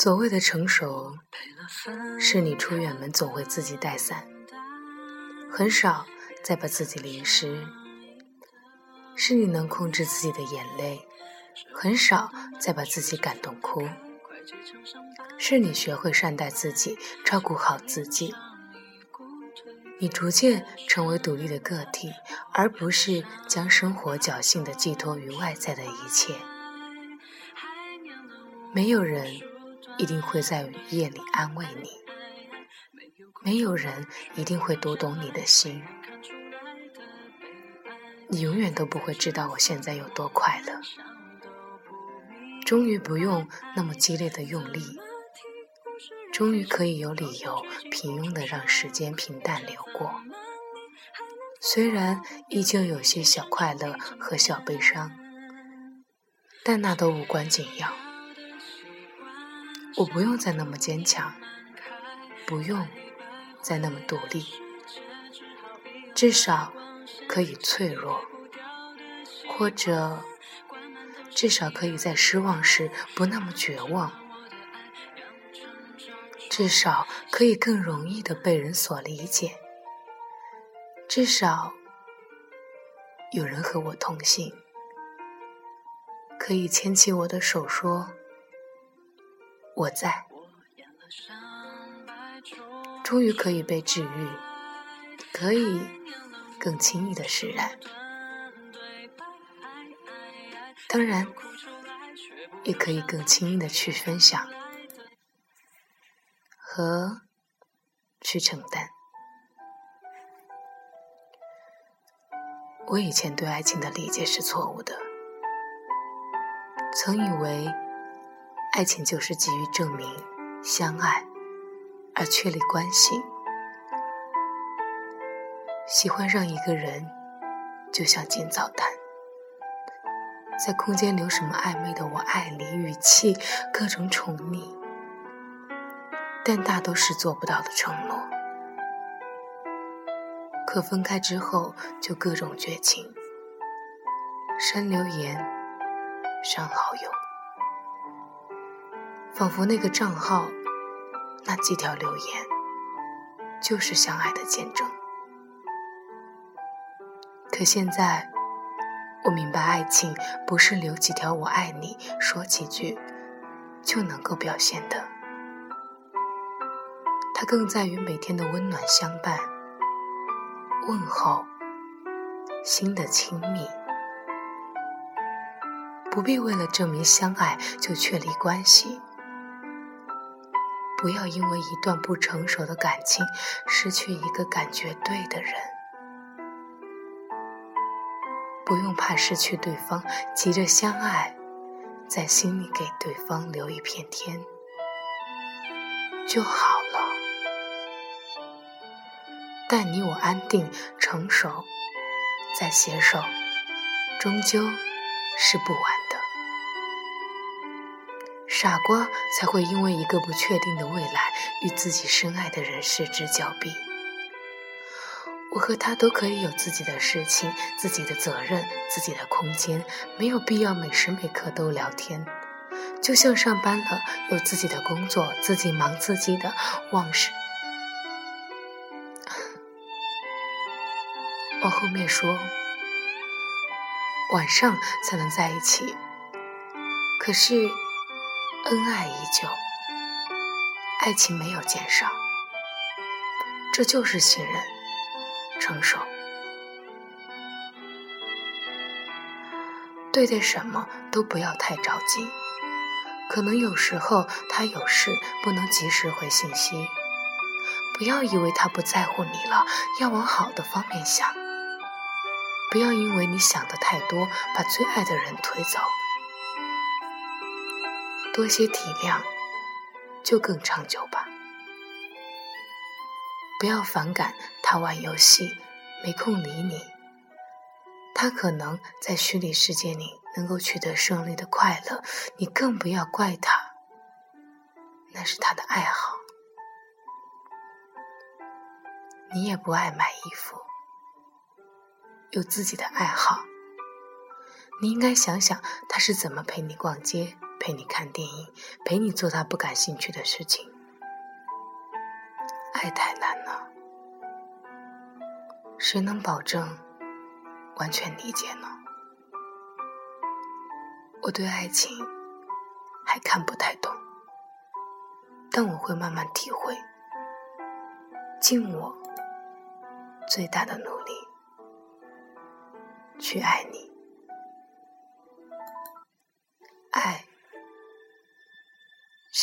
所谓的成熟，是你出远门总会自己带伞，很少再把自己淋湿；是你能控制自己的眼泪，很少再把自己感动哭；是你学会善待自己，照顾好自己。你逐渐成为独立的个体，而不是将生活侥幸地寄托于外在的一切。没有人一定会在雨夜里安慰你，没有人一定会读懂你的心。你永远都不会知道我现在有多快乐，终于不用那么激烈的用力。终于可以有理由平庸的让时间平淡流过，虽然依旧有些小快乐和小悲伤，但那都无关紧要。我不用再那么坚强，不用再那么独立，至少可以脆弱，或者至少可以在失望时不那么绝望。至少可以更容易的被人所理解，至少有人和我同行，可以牵起我的手说我在，终于可以被治愈，可以更轻易的释然，当然也可以更轻易的去分享。和去承担。我以前对爱情的理解是错误的，曾以为爱情就是急于证明相爱而确立关系，喜欢上一个人就像进澡堂，在空间留什么暧昧的“我爱你”语气，各种宠溺。但大都是做不到的承诺，可分开之后就各种绝情，删留言，删好友，仿佛那个账号，那几条留言，就是相爱的见证。可现在，我明白，爱情不是留几条“我爱你”，说几句就能够表现的。它更在于每天的温暖相伴、问候、心的亲密。不必为了证明相爱就确立关系，不要因为一段不成熟的感情失去一个感觉对的人。不用怕失去对方，急着相爱，在心里给对方留一片天就好了。但你我安定成熟，再携手，终究是不晚。傻瓜才会因为一个不确定的未来，与自己深爱的人失之交臂。我和他都可以有自己的事情、自己的责任、自己的空间，没有必要每时每刻都聊天。就像上班了，有自己的工作，自己忙自己的，忘事。往后面说，晚上才能在一起。可是，恩爱依旧，爱情没有减少，这就是信任、成熟。对待什么都不要太着急，可能有时候他有事不能及时回信息，不要以为他不在乎你了，要往好的方面想。不要因为你想的太多，把最爱的人推走。多些体谅，就更长久吧。不要反感他玩游戏，没空理你。他可能在虚拟世界里能够取得胜利的快乐，你更不要怪他，那是他的爱好。你也不爱买衣服。有自己的爱好，你应该想想他是怎么陪你逛街、陪你看电影，陪你做他不感兴趣的事情。爱太难了，谁能保证完全理解呢？我对爱情还看不太懂，但我会慢慢体会，尽我最大的努力去爱你。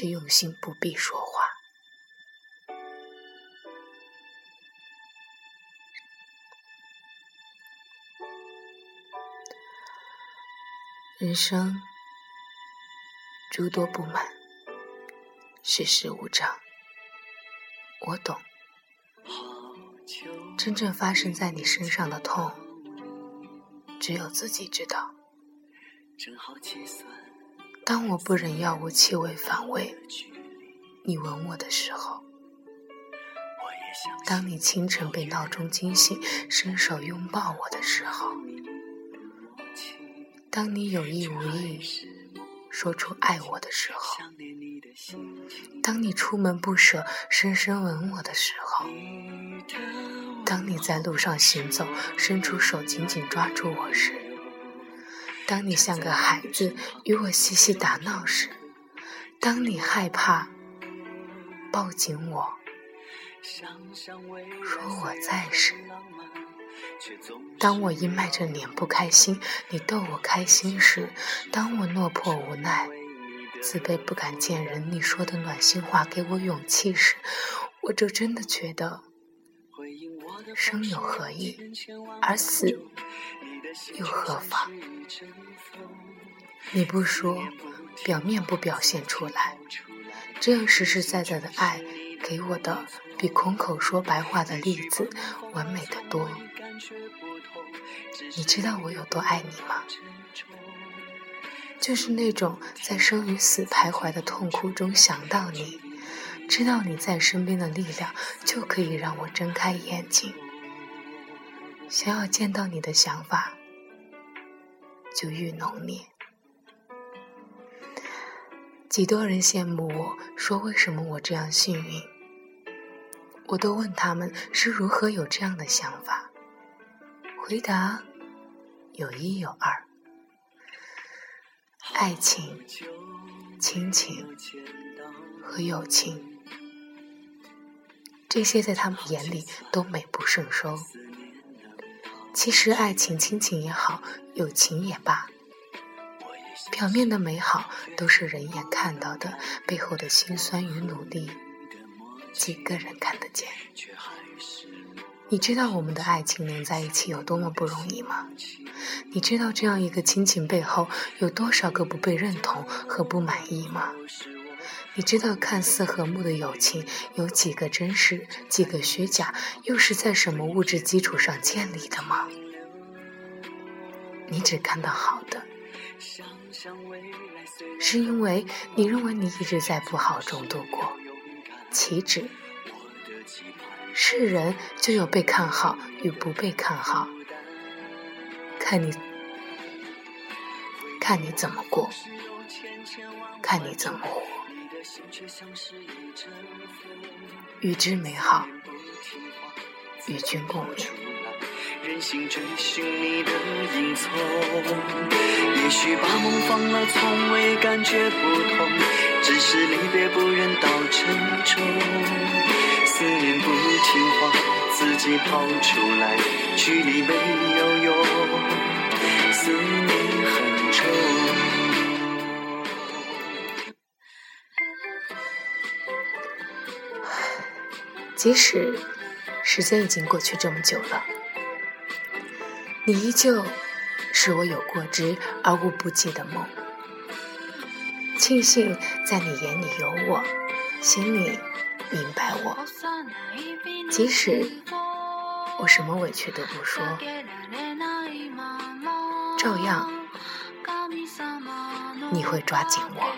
是用心，不必说话。人生诸多不满，世事无常，我懂。真正发生在你身上的痛，只有自己知道。当我不忍药物气味反胃，你吻我的时候；当你清晨被闹钟惊醒，伸手拥抱我的时候。当你有意无意说出爱我的时候，当你出门不舍深深吻我的时候，当你在路上行走伸出手紧紧抓住我时，当你像个孩子与我嬉戏打闹时，当你害怕抱紧我说我在时。当我阴霾着脸不开心，你逗我开心时；当我落魄无奈、自卑不敢见人，你说的暖心话给我勇气时，我就真的觉得生有何意，而死又何妨？你不说，表面不表现出来，这样实实在在的爱，给我的比空口说白话的例子完美的多。你知道我有多爱你吗？就是那种在生与死徘徊的痛苦中想到你，知道你在身边的力量，就可以让我睁开眼睛。想要见到你的想法，就愈浓烈。几多人羡慕我说为什么我这样幸运？我都问他们是如何有这样的想法。回答有一有二，爱情、亲情和友情，这些在他们眼里都美不胜收。其实，爱情、亲情也好，友情也罢，表面的美好都是人眼看到的，背后的辛酸与努力，几个人看得见？你知道我们的爱情能在一起有多么不容易吗？你知道这样一个亲情背后有多少个不被认同和不满意吗？你知道看似和睦的友情有几个真实，几个虚假，又是在什么物质基础上建立的吗？你只看到好的，是因为你认为你一直在不好中度过，岂止？是人就有被看好与不被看好，看你看你怎么过，看你怎么活。与之美好，与君共勉。任性追寻你的影踪，也许把梦放了，从未感觉不同，只是离别不忍到沉重。思念不听话，自己跑出来，距离没有用，思念很重。即使时间已经过去这么久了，你依旧是我有过之而无不及的梦。庆幸在你眼里有我，心里。明白我，即使我什么委屈都不说，照样你会抓紧我。